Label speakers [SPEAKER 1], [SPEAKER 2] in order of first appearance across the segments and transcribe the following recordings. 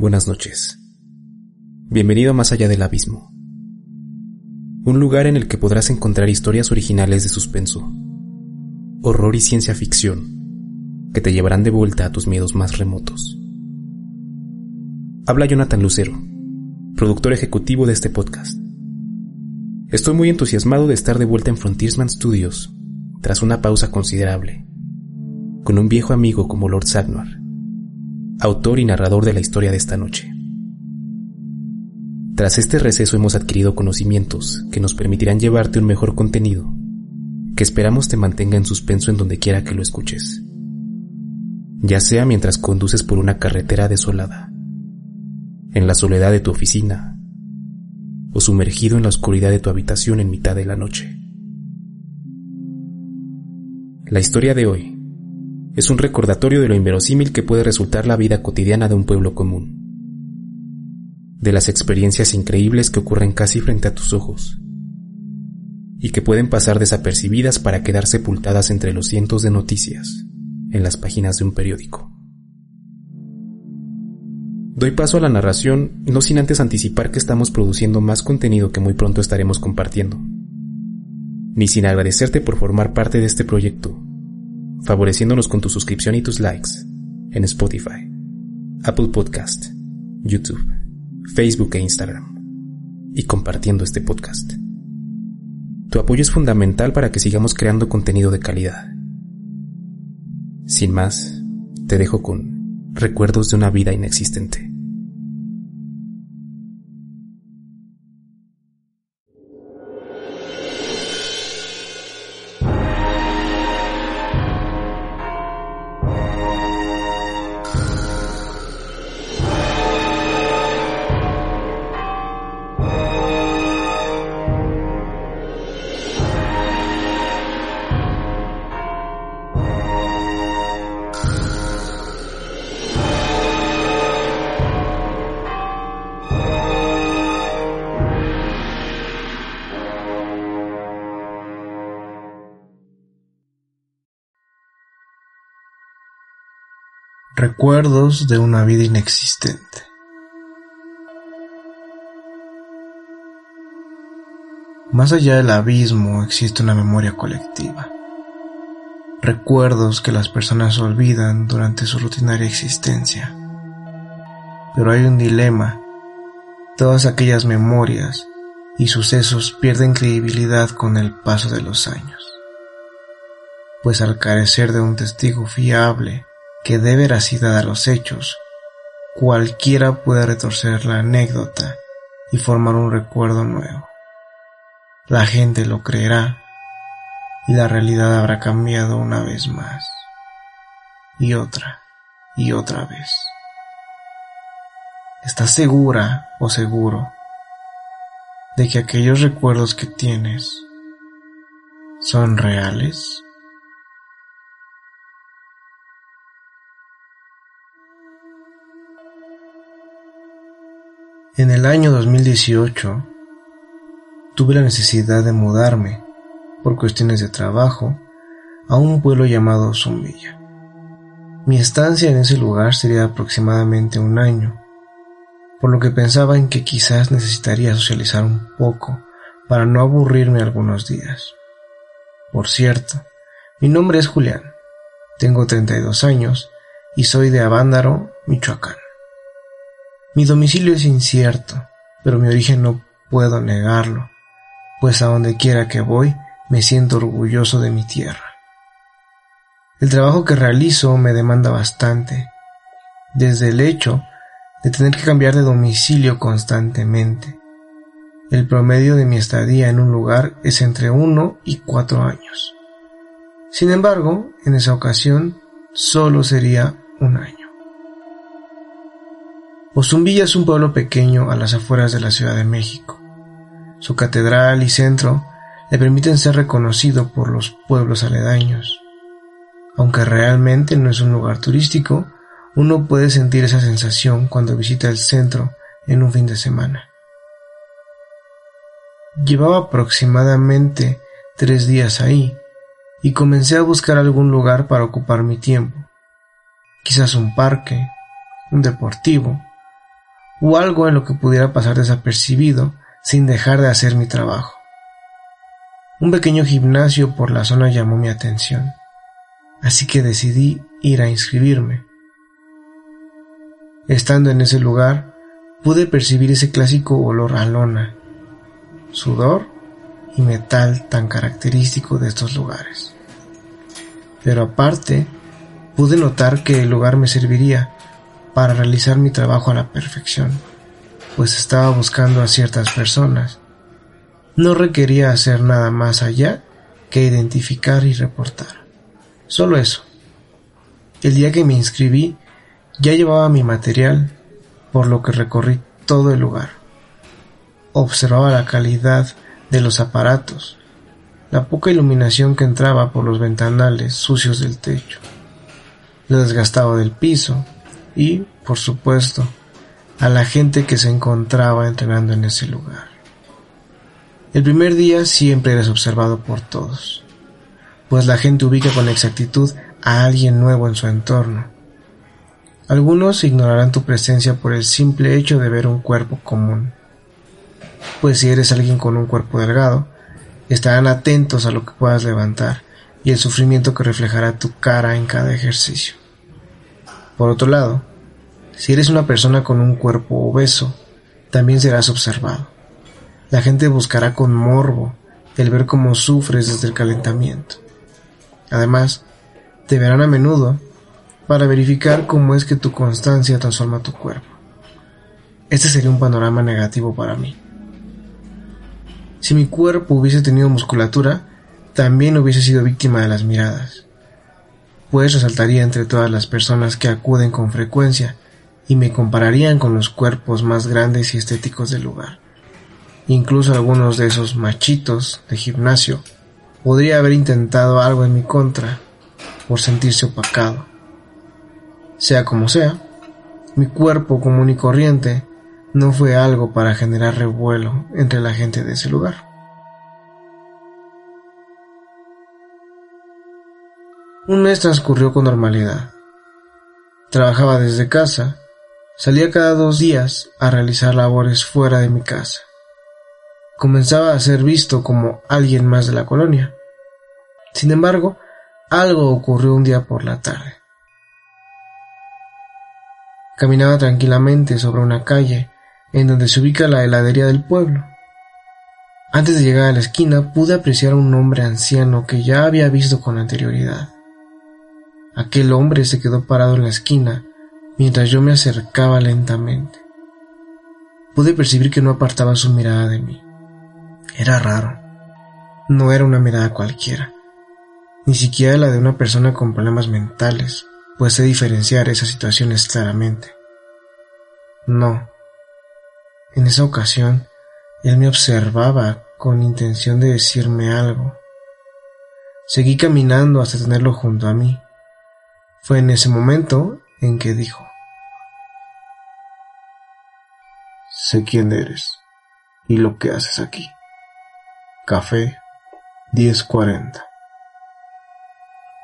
[SPEAKER 1] Buenas noches. Bienvenido más allá del abismo. Un lugar en el que podrás encontrar historias originales de suspenso, horror y ciencia ficción que te llevarán de vuelta a tus miedos más remotos. Habla Jonathan Lucero, productor ejecutivo de este podcast. Estoy muy entusiasmado de estar de vuelta en Frontiersman Studios tras una pausa considerable, con un viejo amigo como Lord Sagnar, autor y narrador de la historia de esta noche. Tras este receso hemos adquirido conocimientos que nos permitirán llevarte un mejor contenido, que esperamos te mantenga en suspenso en donde quiera que lo escuches, ya sea mientras conduces por una carretera desolada, en la soledad de tu oficina, o sumergido en la oscuridad de tu habitación en mitad de la noche. La historia de hoy es un recordatorio de lo inverosímil que puede resultar la vida cotidiana de un pueblo común, de las experiencias increíbles que ocurren casi frente a tus ojos, y que pueden pasar desapercibidas para quedar sepultadas entre los cientos de noticias en las páginas de un periódico. Doy paso a la narración no sin antes anticipar que estamos produciendo más contenido que muy pronto estaremos compartiendo, ni sin agradecerte por formar parte de este proyecto favoreciéndonos con tu suscripción y tus likes en Spotify, Apple Podcast, YouTube, Facebook e Instagram, y compartiendo este podcast. Tu apoyo es fundamental para que sigamos creando contenido de calidad. Sin más, te dejo con recuerdos de una vida inexistente.
[SPEAKER 2] Recuerdos de una vida inexistente. Más allá del abismo existe una memoria colectiva. Recuerdos que las personas olvidan durante su rutinaria existencia. Pero hay un dilema. Todas aquellas memorias y sucesos pierden credibilidad con el paso de los años. Pues al carecer de un testigo fiable, que dé veracidad a los hechos, cualquiera puede retorcer la anécdota y formar un recuerdo nuevo. La gente lo creerá y la realidad habrá cambiado una vez más y otra y otra vez. ¿Estás segura o seguro de que aquellos recuerdos que tienes son reales? En el año 2018 tuve la necesidad de mudarme por cuestiones de trabajo a un pueblo llamado Zumbilla. Mi estancia en ese lugar sería aproximadamente un año, por lo que pensaba en que quizás necesitaría socializar un poco para no aburrirme algunos días. Por cierto, mi nombre es Julián, tengo 32 años y soy de Avándaro, Michoacán. Mi domicilio es incierto, pero mi origen no puedo negarlo, pues a donde quiera que voy me siento orgulloso de mi tierra. El trabajo que realizo me demanda bastante, desde el hecho de tener que cambiar de domicilio constantemente, el promedio de mi estadía en un lugar es entre uno y cuatro años. Sin embargo, en esa ocasión solo sería un año. Ozumbilla es un pueblo pequeño a las afueras de la Ciudad de México. Su catedral y centro le permiten ser reconocido por los pueblos aledaños. Aunque realmente no es un lugar turístico, uno puede sentir esa sensación cuando visita el centro en un fin de semana. Llevaba aproximadamente tres días ahí y comencé a buscar algún lugar para ocupar mi tiempo. Quizás un parque, un deportivo, o algo en lo que pudiera pasar desapercibido sin dejar de hacer mi trabajo. Un pequeño gimnasio por la zona llamó mi atención, así que decidí ir a inscribirme. Estando en ese lugar, pude percibir ese clásico olor a lona, sudor y metal tan característico de estos lugares. Pero aparte, pude notar que el lugar me serviría para realizar mi trabajo a la perfección, pues estaba buscando a ciertas personas. No requería hacer nada más allá que identificar y reportar. Solo eso. El día que me inscribí ya llevaba mi material, por lo que recorrí todo el lugar. Observaba la calidad de los aparatos, la poca iluminación que entraba por los ventanales sucios del techo, lo desgastado del piso, y, por supuesto, a la gente que se encontraba entrenando en ese lugar. El primer día siempre eres observado por todos, pues la gente ubica con exactitud a alguien nuevo en su entorno. Algunos ignorarán tu presencia por el simple hecho de ver un cuerpo común, pues si eres alguien con un cuerpo delgado, estarán atentos a lo que puedas levantar y el sufrimiento que reflejará tu cara en cada ejercicio. Por otro lado, si eres una persona con un cuerpo obeso, también serás observado. La gente buscará con morbo el ver cómo sufres desde el calentamiento. Además, te verán a menudo para verificar cómo es que tu constancia transforma tu cuerpo. Este sería un panorama negativo para mí. Si mi cuerpo hubiese tenido musculatura, también hubiese sido víctima de las miradas pues resaltaría entre todas las personas que acuden con frecuencia y me compararían con los cuerpos más grandes y estéticos del lugar. Incluso algunos de esos machitos de gimnasio podría haber intentado algo en mi contra por sentirse opacado. Sea como sea, mi cuerpo común y corriente no fue algo para generar revuelo entre la gente de ese lugar. Un mes transcurrió con normalidad. Trabajaba desde casa, salía cada dos días a realizar labores fuera de mi casa. Comenzaba a ser visto como alguien más de la colonia. Sin embargo, algo ocurrió un día por la tarde. Caminaba tranquilamente sobre una calle en donde se ubica la heladería del pueblo. Antes de llegar a la esquina pude apreciar a un hombre anciano que ya había visto con anterioridad. Aquel hombre se quedó parado en la esquina mientras yo me acercaba lentamente. Pude percibir que no apartaba su mirada de mí. Era raro. No era una mirada cualquiera, ni siquiera la de una persona con problemas mentales, pues sé diferenciar esas situaciones claramente. No. En esa ocasión, él me observaba con intención de decirme algo. Seguí caminando hasta tenerlo junto a mí. Fue en ese momento en que dijo, Sé quién eres y lo que haces aquí. Café 1040.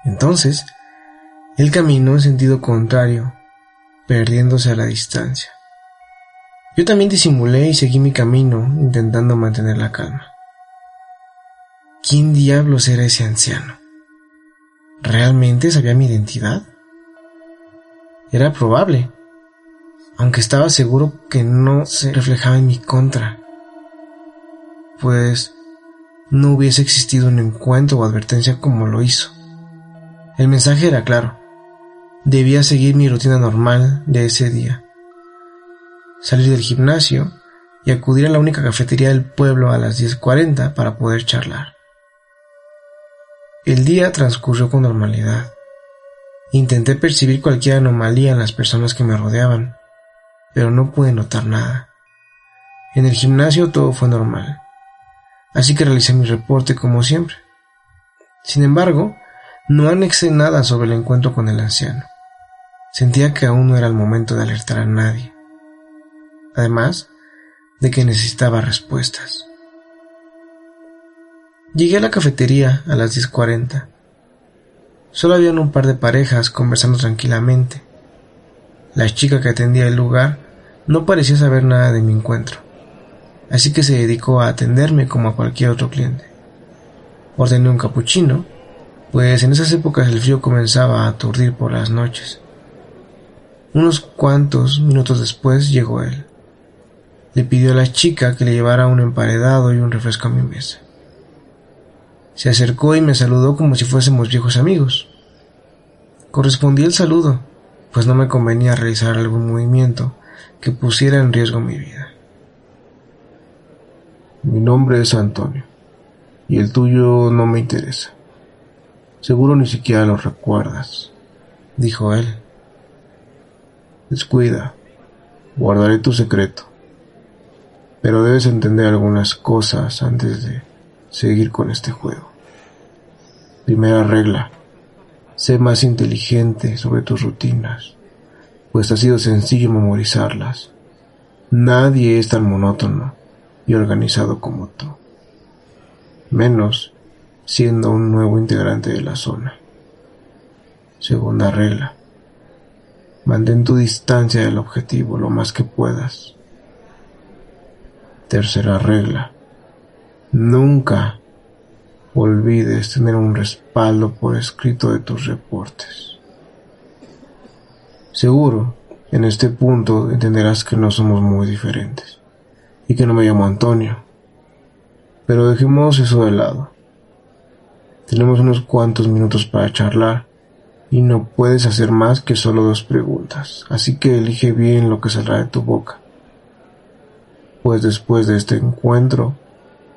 [SPEAKER 2] Entonces, él caminó en sentido contrario, perdiéndose a la distancia. Yo también disimulé y seguí mi camino, intentando mantener la calma. ¿Quién diablos era ese anciano? ¿Realmente sabía mi identidad? Era probable, aunque estaba seguro que no se reflejaba en mi contra, pues no hubiese existido un encuentro o advertencia como lo hizo. El mensaje era claro. Debía seguir mi rutina normal de ese día. Salir del gimnasio y acudir a la única cafetería del pueblo a las 10.40 para poder charlar. El día transcurrió con normalidad. Intenté percibir cualquier anomalía en las personas que me rodeaban, pero no pude notar nada. En el gimnasio todo fue normal, así que realicé mi reporte como siempre. Sin embargo, no anexé nada sobre el encuentro con el anciano. Sentía que aún no era el momento de alertar a nadie. Además de que necesitaba respuestas. Llegué a la cafetería a las 10.40. Solo habían un par de parejas conversando tranquilamente. La chica que atendía el lugar no parecía saber nada de mi encuentro, así que se dedicó a atenderme como a cualquier otro cliente. Ordené un capuchino, pues en esas épocas el frío comenzaba a aturdir por las noches. Unos cuantos minutos después llegó él. Le pidió a la chica que le llevara un emparedado y un refresco a mi mesa. Se acercó y me saludó como si fuésemos viejos amigos. Correspondí el saludo, pues no me convenía realizar algún movimiento que pusiera en riesgo mi vida.
[SPEAKER 3] Mi nombre es Antonio, y el tuyo no me interesa. Seguro ni siquiera lo recuerdas,
[SPEAKER 2] dijo él.
[SPEAKER 3] Descuida, guardaré tu secreto, pero debes entender algunas cosas antes de seguir con este juego. Primera regla. Sé más inteligente sobre tus rutinas, pues ha sido sencillo memorizarlas. Nadie es tan monótono y organizado como tú. Menos siendo un nuevo integrante de la zona. Segunda regla. Mantén tu distancia del objetivo lo más que puedas. Tercera regla. Nunca olvides tener un respaldo por escrito de tus reportes. Seguro, en este punto entenderás que no somos muy diferentes y que no me llamo Antonio. Pero dejemos eso de lado. Tenemos unos cuantos minutos para charlar y no puedes hacer más que solo dos preguntas, así que elige bien lo que saldrá de tu boca. Pues después de este encuentro,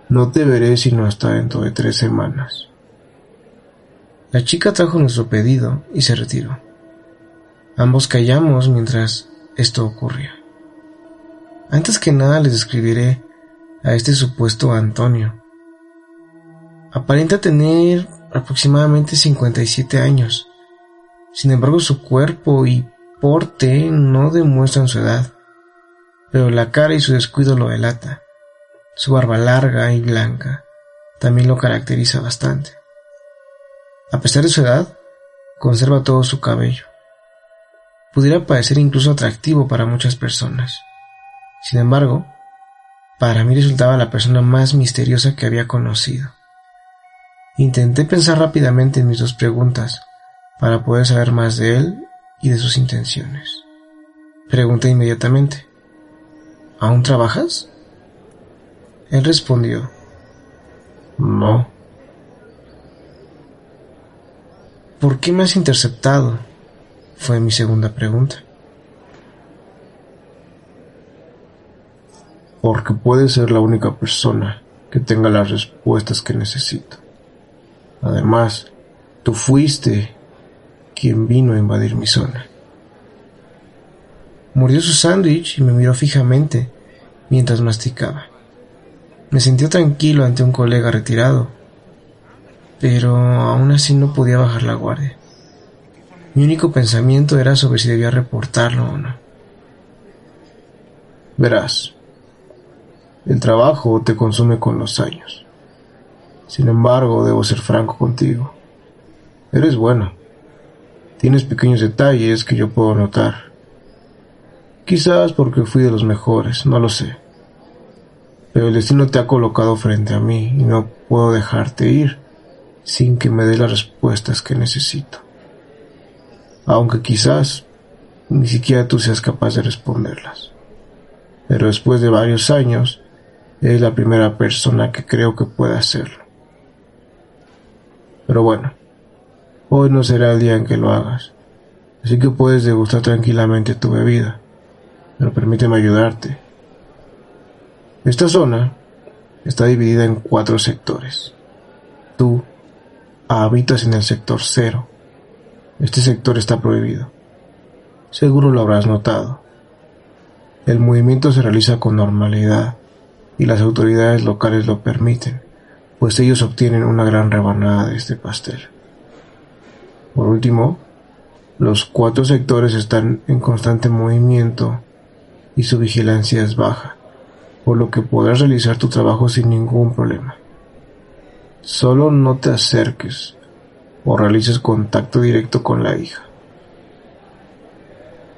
[SPEAKER 3] no te veré sino hasta dentro de tres semanas.
[SPEAKER 2] La chica trajo nuestro pedido y se retiró. Ambos callamos mientras esto ocurría. Antes que nada les describiré a este supuesto Antonio. Aparenta tener aproximadamente 57 años. Sin embargo, su cuerpo y porte no demuestran su edad, pero la cara y su descuido lo delata. Su barba larga y blanca también lo caracteriza bastante. A pesar de su edad, conserva todo su cabello. Pudiera parecer incluso atractivo para muchas personas. Sin embargo, para mí resultaba la persona más misteriosa que había conocido. Intenté pensar rápidamente en mis dos preguntas para poder saber más de él y de sus intenciones. Pregunté inmediatamente, ¿Aún trabajas? Él respondió,
[SPEAKER 3] No.
[SPEAKER 2] ¿Por qué me has interceptado? Fue mi segunda pregunta.
[SPEAKER 3] Porque puedes ser la única persona que tenga las respuestas que necesito. Además, tú fuiste quien vino a invadir mi zona.
[SPEAKER 2] Mordió su sándwich y me miró fijamente mientras masticaba. Me sentía tranquilo ante un colega retirado, pero aún así no podía bajar la guardia. Mi único pensamiento era sobre si debía reportarlo o no.
[SPEAKER 3] Verás, el trabajo te consume con los años. Sin embargo, debo ser franco contigo. Eres bueno. Tienes pequeños detalles que yo puedo notar. Quizás porque fui de los mejores, no lo sé pero el destino te ha colocado frente a mí y no puedo dejarte ir sin que me dé las respuestas que necesito. Aunque quizás ni siquiera tú seas capaz de responderlas. Pero después de varios años, eres la primera persona que creo que puede hacerlo. Pero bueno, hoy no será el día en que lo hagas, así que puedes degustar tranquilamente tu bebida, pero permíteme ayudarte Esta zona está dividida en cuatro sectores. Tú habitas en el sector cero. Este sector está prohibido. Seguro lo habrás notado. El movimiento se realiza con normalidad y las autoridades locales lo permiten, pues ellos obtienen una gran rebanada de este pastel. Por último, los cuatro sectores están en constante movimiento y su vigilancia es baja, por lo que podrás realizar tu trabajo sin ningún problema. Solo no te acerques o realices contacto directo con la hija.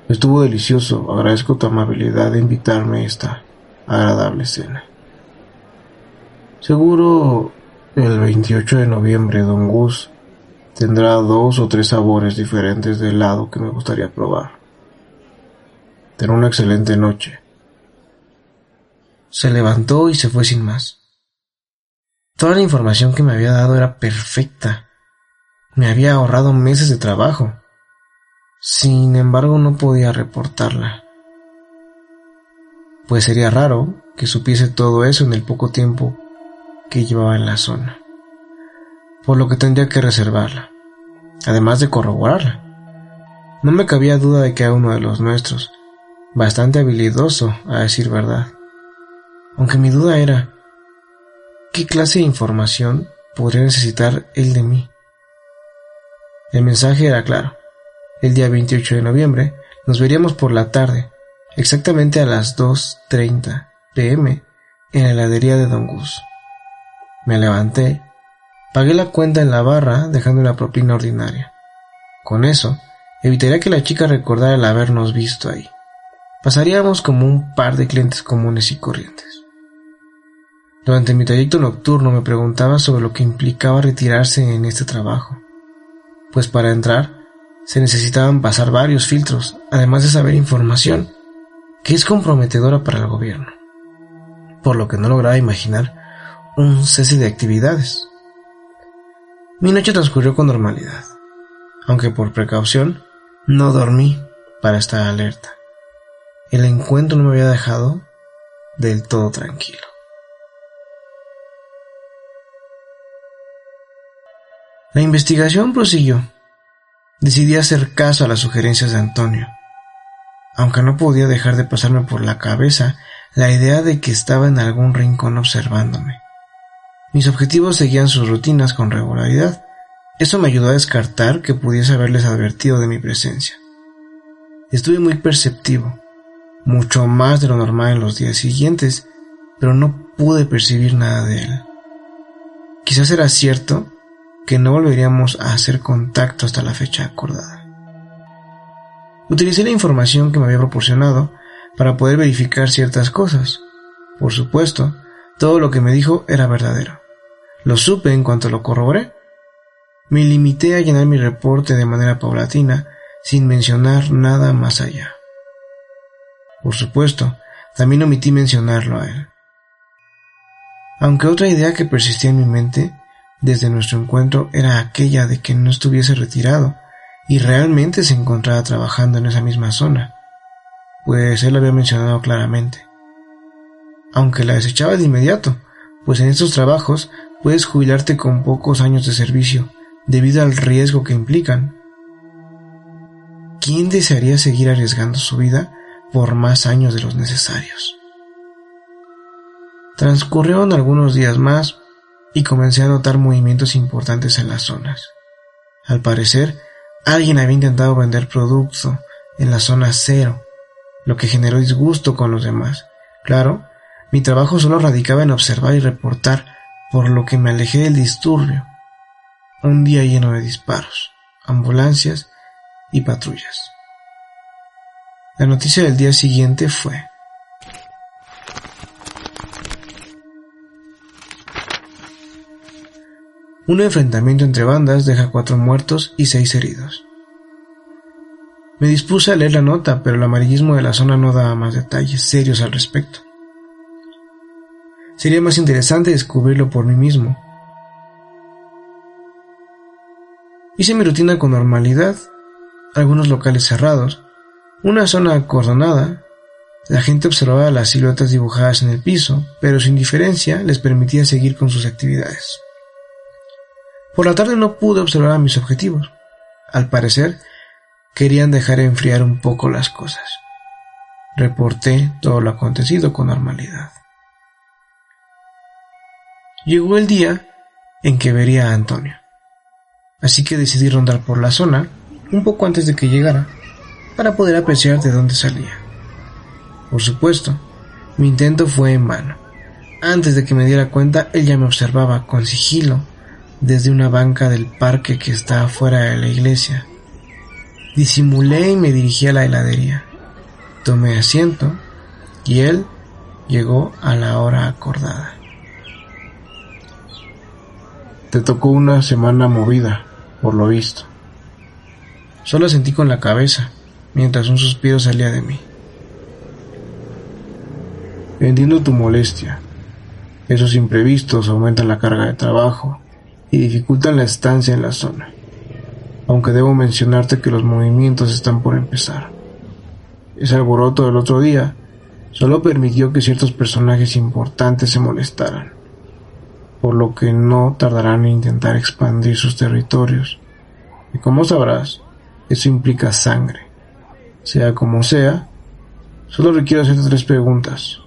[SPEAKER 3] Estuvo delicioso, agradezco tu amabilidad de invitarme a esta agradable cena. Seguro el 28 de noviembre Don Gus tendrá dos o tres sabores diferentes de helado que me gustaría probar. Ten una excelente noche.
[SPEAKER 2] Se levantó y se fue sin más. Toda la información que me había dado era perfecta. Me había ahorrado meses de trabajo. Sin embargo, no podía reportarla. Pues sería raro que supiese todo eso en el poco tiempo que llevaba en la zona. Por lo que tendría que reservarla, además de corroborarla. No me cabía duda de que era uno de los nuestros, bastante habilidoso, a decir verdad. Aunque mi duda era, ¿qué clase de información podría necesitar él de mí? El mensaje era claro. El día 28 de noviembre nos veríamos por la tarde, exactamente a las 2.30 pm, en la heladería de Don Gus. Me levanté, pagué la cuenta en la barra dejando una propina ordinaria. Con eso, evitaría que la chica recordara el habernos visto ahí. Pasaríamos como un par de clientes comunes y corrientes. Durante mi trayecto nocturno me preguntaba sobre lo que implicaba retirarse en este trabajo, pues para entrar se necesitaban pasar varios filtros, además de saber información que es comprometedora para el gobierno, por lo que no lograba imaginar un cese de actividades. Mi noche transcurrió con normalidad, aunque por precaución no dormí para estar alerta. El encuentro no me había dejado del todo tranquilo. La investigación prosiguió. Decidí hacer caso a las sugerencias de Antonio, aunque no podía dejar de pasarme por la cabeza la idea de que estaba en algún rincón observándome. Mis objetivos seguían sus rutinas con regularidad. Eso me ayudó a descartar que pudiese haberles advertido de mi presencia. Estuve muy perceptivo, mucho más de lo normal en los días siguientes, pero no pude percibir nada de él. Quizás era cierto que no volveríamos a hacer contacto hasta la fecha acordada. Utilicé la información que me había proporcionado para poder verificar ciertas cosas. Por supuesto, todo lo que me dijo era verdadero. Lo supe en cuanto lo corroboré. Me limité a llenar mi reporte de manera paulatina, sin mencionar nada más allá. Por supuesto, también omití mencionarlo a él. Aunque otra idea que persistía en mi mente desde nuestro encuentro era aquella de que no estuviese retirado y realmente se encontraba trabajando en esa misma zona, pues él lo había mencionado claramente. Aunque la desechaba de inmediato, pues en estos trabajos puedes jubilarte con pocos años de servicio debido al riesgo que implican. ¿Quién desearía seguir arriesgando su vida por más años de los necesarios? Transcurrieron algunos días más y comencé a notar movimientos importantes en las zonas. Al parecer, alguien había intentado vender producto en la zona cero, lo que generó disgusto con los demás. Claro, mi trabajo solo radicaba en observar y reportar por lo que me alejé del disturbio. Un día lleno de disparos, ambulancias y patrullas. La noticia del día siguiente fue Un enfrentamiento entre bandas deja cuatro muertos y seis heridos. Me dispuse a leer la nota, pero el amarillismo de la zona no daba más detalles serios al respecto. Sería más interesante descubrirlo por mí mismo. Hice mi rutina con normalidad, algunos locales cerrados, una zona acordonada
[SPEAKER 4] La gente observaba las siluetas dibujadas en el piso, pero su indiferencia les permitía seguir con sus actividades. Por la tarde no pude observar a mis objetivos. Al parecer, querían dejar enfriar un poco las cosas. Reporté todo lo acontecido con normalidad. Llegó el día en que vería a Antonio, así que decidí rondar por la zona un poco antes de que llegara para poder apreciar de dónde salía. Por supuesto, mi intento fue en vano. Antes de que me diera cuenta, él ya me observaba con sigilo desde una banca del parque que está afuera de la iglesia. Disimulé y me dirigí a la heladería. Tomé asiento y él llegó a la hora acordada.
[SPEAKER 2] Te tocó una semana movida, por lo visto.
[SPEAKER 4] Solo sentí con la cabeza, mientras un suspiro salía de mí.
[SPEAKER 2] Entiendo tu molestia. Esos imprevistos aumentan la carga de trabajo y dificultan la estancia en la zona. Aunque debo mencionarte que los movimientos están por empezar. Ese alboroto del otro día solo permitió que ciertos personajes importantes se molestaran, por lo que no tardarán en intentar expandir sus territorios. Y como sabrás, eso implica sangre. Sea como sea, solo requiero hacerte tres preguntas.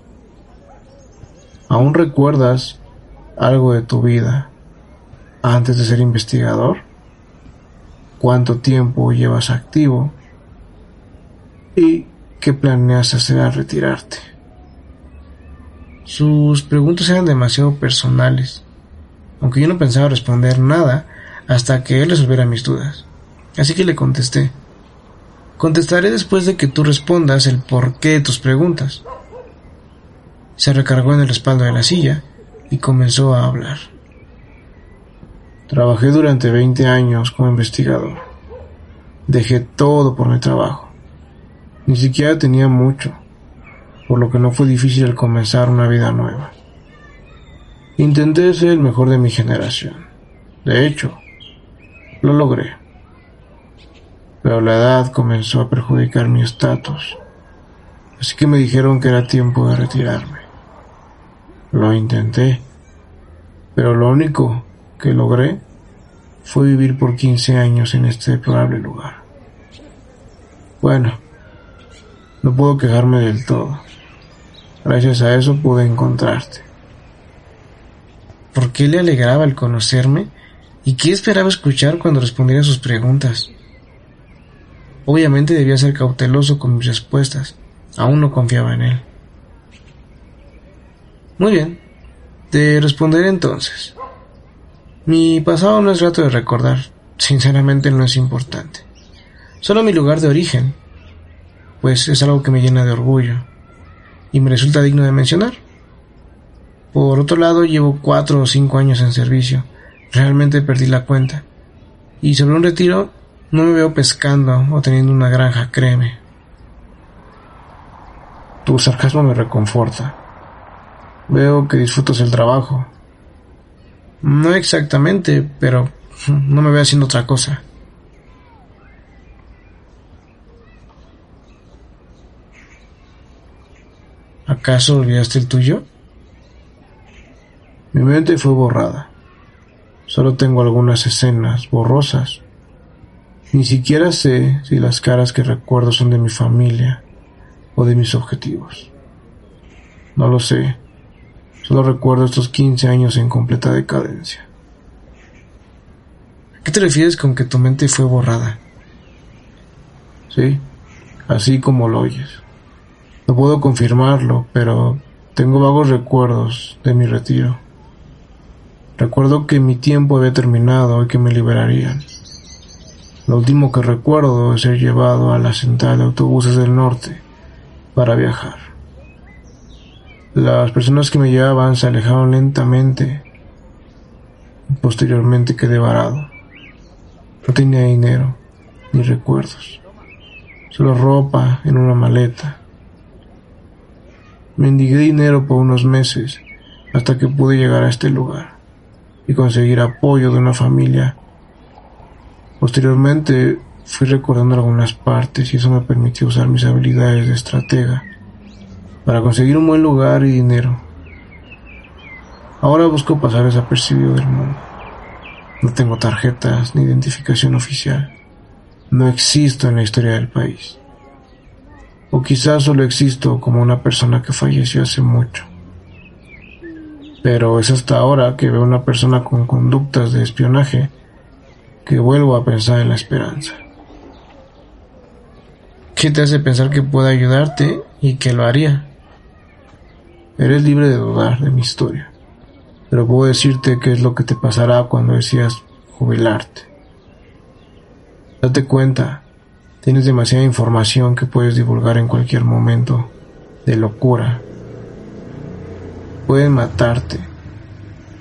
[SPEAKER 2] ¿Aún recuerdas algo de tu vida antes de ser investigador? ¿Cuánto tiempo llevas activo? ¿Y qué planeas hacer al retirarte?
[SPEAKER 4] Sus preguntas eran demasiado personales, aunque yo no pensaba responder nada hasta que él resolviera mis dudas. Así que le contesté. Contestaré después de que tú respondas el porqué de tus preguntas. Se recargó en el respaldo de la silla y comenzó a hablar.
[SPEAKER 2] Trabajé durante 20 años como investigador. Dejé todo por mi trabajo. Ni siquiera tenía mucho, por lo que no fue difícil comenzar una vida nueva. Intenté ser el mejor de mi generación. De hecho, lo logré. Pero la edad comenzó a perjudicar mi estatus, así que me dijeron que era tiempo de retirarme. Lo intenté, pero lo único que logré fue vivir por 15 años en este deplorable lugar. Bueno, no puedo quejarme del todo. Gracias a eso pude encontrarte.
[SPEAKER 4] ¿Por qué le alegraba el conocerme? ¿Y qué esperaba escuchar cuando respondiera a sus preguntas? Obviamente debía ser cauteloso con mis respuestas. Aún no confiaba en él. Muy bien, te responderé entonces. Mi pasado no es rato de recordar, sinceramente no es importante. Solo mi lugar de origen, pues es algo que me llena de orgullo y me resulta digno de mencionar. Por otro lado, llevo cuatro o cinco años en servicio, realmente perdí la cuenta. Y sobre un retiro, no me veo pescando o teniendo una granja, créeme.
[SPEAKER 2] Tu sarcasmo me reconforta. Veo que disfrutas el trabajo.
[SPEAKER 4] No exactamente, pero no me veo haciendo otra cosa. ¿Acaso olvidaste el tuyo?
[SPEAKER 2] Mi mente fue borrada. Solo tengo algunas escenas borrosas. Ni siquiera sé si las caras que recuerdo son de mi familia o de mis objetivos. No lo sé. Solo recuerdo estos 15 años en completa decadencia.
[SPEAKER 4] ¿A qué te refieres con que tu mente fue borrada?
[SPEAKER 2] Sí, así como lo oyes. No puedo confirmarlo, pero tengo vagos recuerdos de mi retiro. Recuerdo que mi tiempo había terminado y que me liberarían. Lo último que recuerdo es ser llevado a la central de autobuses del norte para viajar. Las personas que me llevaban se alejaron lentamente. Posteriormente quedé varado. No tenía dinero ni recuerdos. Solo ropa en una maleta. Mendigué dinero por unos meses hasta que pude llegar a este lugar y conseguir apoyo de una familia. Posteriormente fui recordando algunas partes y eso me permitió usar mis habilidades de estratega
[SPEAKER 3] para conseguir un buen lugar y dinero. Ahora busco pasar desapercibido del mundo. No tengo tarjetas ni identificación oficial. No existo en la historia del país. O quizás solo existo como una persona que falleció hace mucho. Pero es hasta ahora que veo una persona con conductas de espionaje que vuelvo a pensar en la esperanza.
[SPEAKER 2] ¿Qué te hace pensar que pueda ayudarte y que lo haría?
[SPEAKER 3] Eres libre de dudar de mi historia, pero puedo decirte qué es lo que te pasará cuando decidas jubilarte. Date cuenta, tienes demasiada información que puedes divulgar en cualquier momento de locura. Pueden matarte.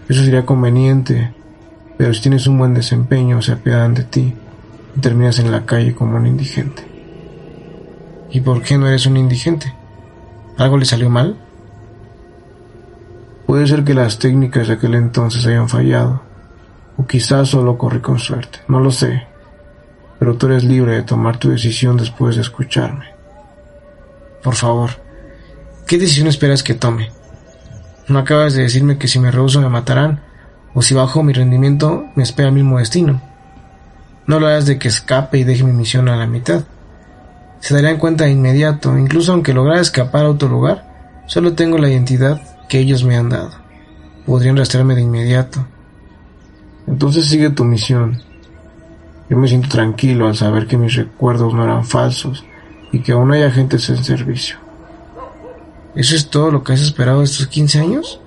[SPEAKER 3] Eso sería conveniente, pero si tienes un buen desempeño se apiadan de ti y terminas en la calle como un indigente.
[SPEAKER 2] ¿Y por qué no eres un indigente? ¿Algo le salió mal?
[SPEAKER 3] Puede ser que las técnicas de aquel entonces hayan fallado, o quizás solo corrí con suerte, no lo sé, pero tú eres libre de tomar tu decisión después de escucharme.
[SPEAKER 2] Por favor, ¿qué decisión esperas que tome? ¿No acabas de decirme que si me rehuso me matarán? ¿O si bajo mi rendimiento me espera el mismo destino? No lo hagas de que escape y deje mi misión a la mitad. Se darían cuenta de inmediato, incluso aunque lograra escapar a otro lugar, solo tengo la identidad que ellos me han dado. Podrían rastrearme de inmediato.
[SPEAKER 3] Entonces sigue tu misión. Yo me siento tranquilo al saber que mis recuerdos no eran falsos y que aún hay agentes en servicio.
[SPEAKER 2] ¿Eso es todo lo que has esperado estos 15 años?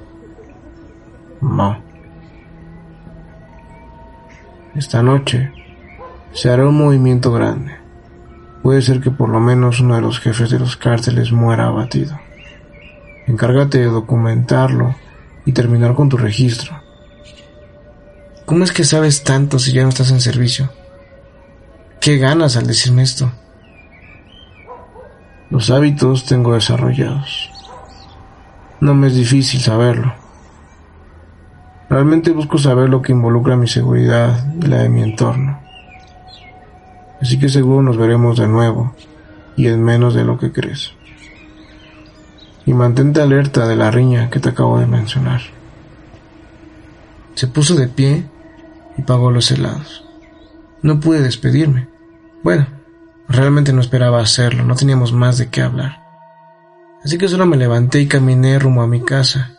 [SPEAKER 3] No. Esta noche se hará un movimiento grande. Puede ser que por lo menos uno de los jefes de los cárteles muera abatido. Encárgate de documentarlo y terminar con tu registro.
[SPEAKER 2] ¿Cómo es que sabes tanto si ya no estás en servicio? ¿Qué ganas al decirme esto?
[SPEAKER 3] Los hábitos tengo desarrollados. No me es difícil saberlo. Realmente busco saber lo que involucra mi seguridad y la de mi entorno. Así que seguro nos veremos de nuevo y en menos de lo que crees. Y mantente alerta de la riña que te acabo de mencionar.
[SPEAKER 2] Se puso de pie y pagó los helados. No pude despedirme. Bueno, realmente no esperaba hacerlo, no teníamos más de qué hablar. Así que solo me levanté y caminé rumbo a mi casa.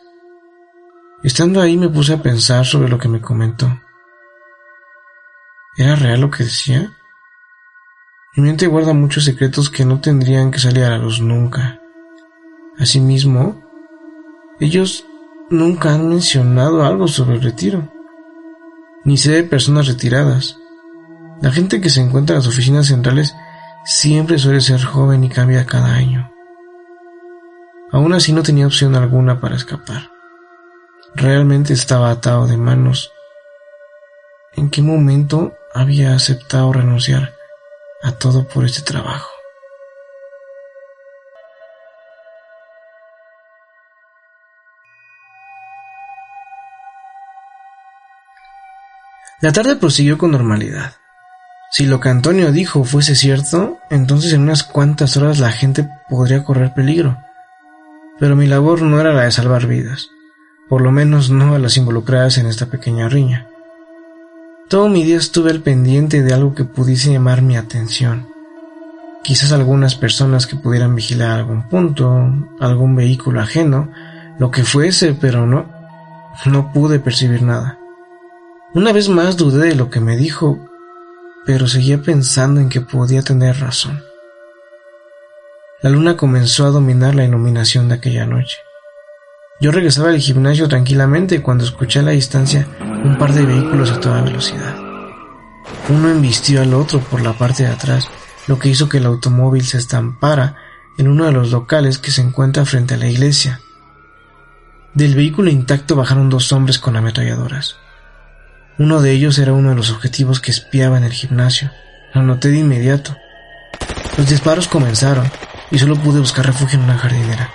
[SPEAKER 2] Estando ahí me puse a pensar sobre lo que me comentó. ¿Era real lo que decía? Mi mente guarda muchos secretos que no tendrían que salir a la luz nunca. Asimismo, ellos nunca han mencionado algo sobre el retiro. Ni sé de personas retiradas. La gente que se encuentra en las oficinas centrales siempre suele ser joven y cambia cada año. Aún así no tenía opción alguna para escapar. Realmente estaba atado de manos. ¿En qué momento había aceptado renunciar a todo por este trabajo? La tarde prosiguió con normalidad. Si lo que Antonio dijo fuese cierto, entonces en unas cuantas horas la gente podría correr peligro. Pero mi labor no era la de salvar vidas, por lo menos no a las involucradas en esta pequeña riña. Todo mi día estuve al pendiente de algo que pudiese llamar mi atención. Quizás algunas personas que pudieran vigilar algún punto, algún vehículo ajeno, lo que fuese, pero no, no pude percibir nada. Una vez más dudé de lo que me dijo, pero seguía pensando en que podía tener razón. La luna comenzó a dominar la iluminación de aquella noche. Yo regresaba al gimnasio tranquilamente cuando escuché a la distancia un par de vehículos a toda velocidad. Uno embistió al otro por la parte de atrás, lo que hizo que el automóvil se estampara en uno de los locales que se encuentra frente a la iglesia. Del vehículo intacto bajaron dos hombres con ametralladoras. Uno de ellos era uno de los objetivos que espiaba en el gimnasio. Lo noté de inmediato. Los disparos comenzaron y solo pude buscar refugio en una jardinera.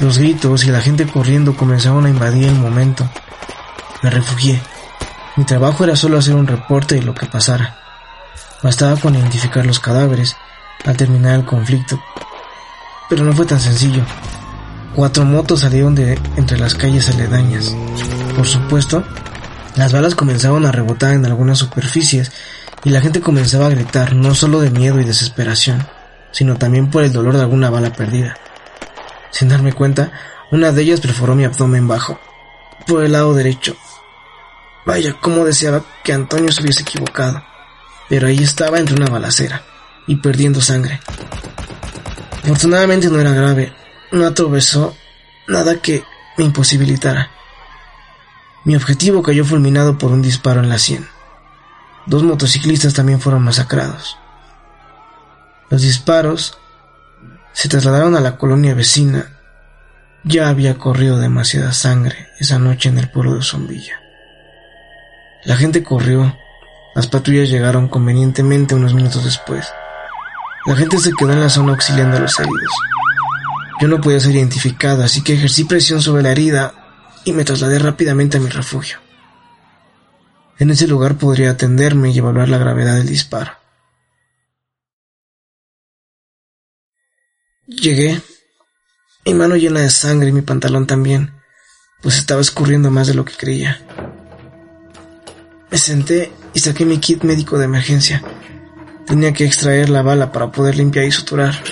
[SPEAKER 2] Los gritos y la gente corriendo comenzaron a invadir el momento. Me refugié. Mi trabajo era solo hacer un reporte de lo que pasara. Bastaba con identificar los cadáveres al terminar el conflicto. pero no fue tan sencillo. Cuatro motos salieron de entre las calles aledañas. Por supuesto, las balas comenzaron a rebotar en algunas superficies y la gente comenzaba a gritar no solo de miedo y desesperación, sino también por el dolor de alguna bala perdida. Sin darme cuenta, una de ellas perforó mi abdomen bajo, por el lado derecho. Vaya, cómo deseaba que Antonio se hubiese equivocado, pero ahí estaba entre una balacera y perdiendo sangre. Afortunadamente no era grave, no atravesó nada que me imposibilitara. Mi objetivo cayó fulminado por un disparo en la sien. Dos motociclistas también fueron masacrados. Los disparos se trasladaron a la colonia vecina. Ya había corrido demasiada sangre esa noche en el pueblo de Zombilla. La gente corrió. Las patrullas llegaron convenientemente unos minutos después. La gente se quedó en la zona auxiliando a los heridos. Yo no podía ser identificado, así que ejercí presión sobre la herida y me trasladé rápidamente a mi refugio. En ese lugar podría atenderme y evaluar la gravedad del disparo. Llegué, mi mano llena de sangre y mi pantalón también, pues estaba escurriendo más de lo que creía. Me senté y saqué mi kit médico de emergencia. Tenía que extraer la bala para poder limpiar y suturar.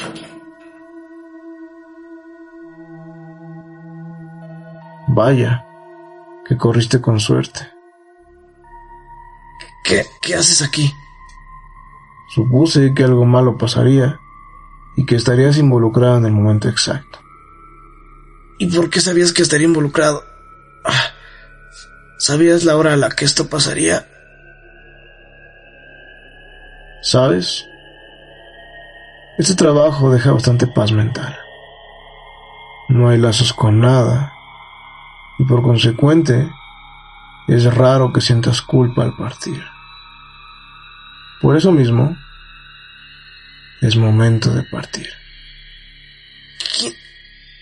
[SPEAKER 3] Vaya, que corriste con suerte.
[SPEAKER 2] ¿Qué, qué haces aquí?
[SPEAKER 3] Supuse que algo malo pasaría y que estarías involucrado en el momento exacto.
[SPEAKER 2] ¿Y por qué sabías que estaría involucrado? Ah, ¿Sabías la hora a la que esto pasaría?
[SPEAKER 3] ¿Sabes? Este trabajo deja bastante paz mental. No hay lazos con nada y por consecuente es raro que sientas culpa al partir. Por eso mismo, es momento de partir.
[SPEAKER 2] ¿Quién,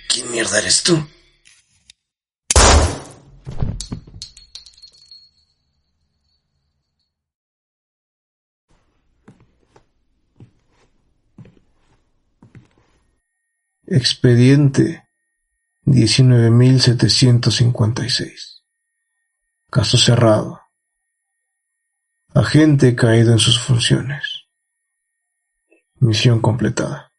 [SPEAKER 2] quién mierda eres tú?
[SPEAKER 3] Expediente 19.756. Caso cerrado. Agente caído en sus funciones. Misión completada.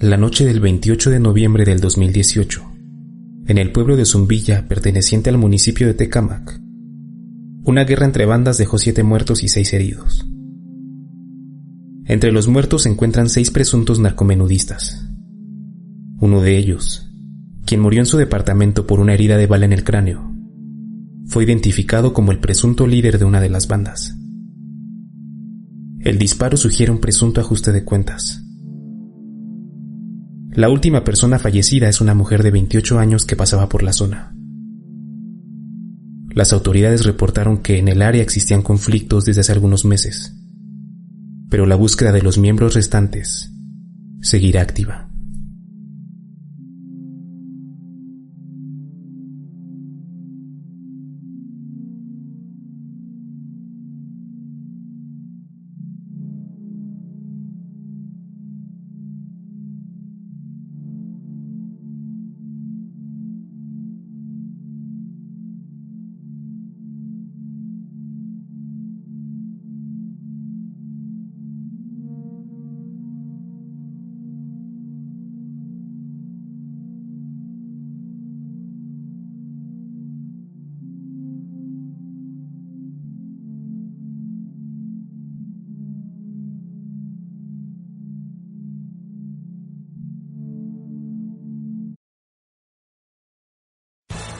[SPEAKER 1] La noche del 28 de noviembre del 2018, en el pueblo de Zumbilla, perteneciente al municipio de Tecámac, una guerra entre bandas dejó siete muertos y seis heridos. Entre los muertos se encuentran seis presuntos narcomenudistas. Uno de ellos, quien murió en su departamento por una herida de bala en el cráneo, fue identificado como el presunto líder de una de las bandas. El disparo sugiere un presunto ajuste de cuentas. La última persona fallecida es una mujer de 28 años que pasaba por la zona. Las autoridades reportaron que en el área existían conflictos desde hace algunos meses, pero la búsqueda de los miembros restantes seguirá activa.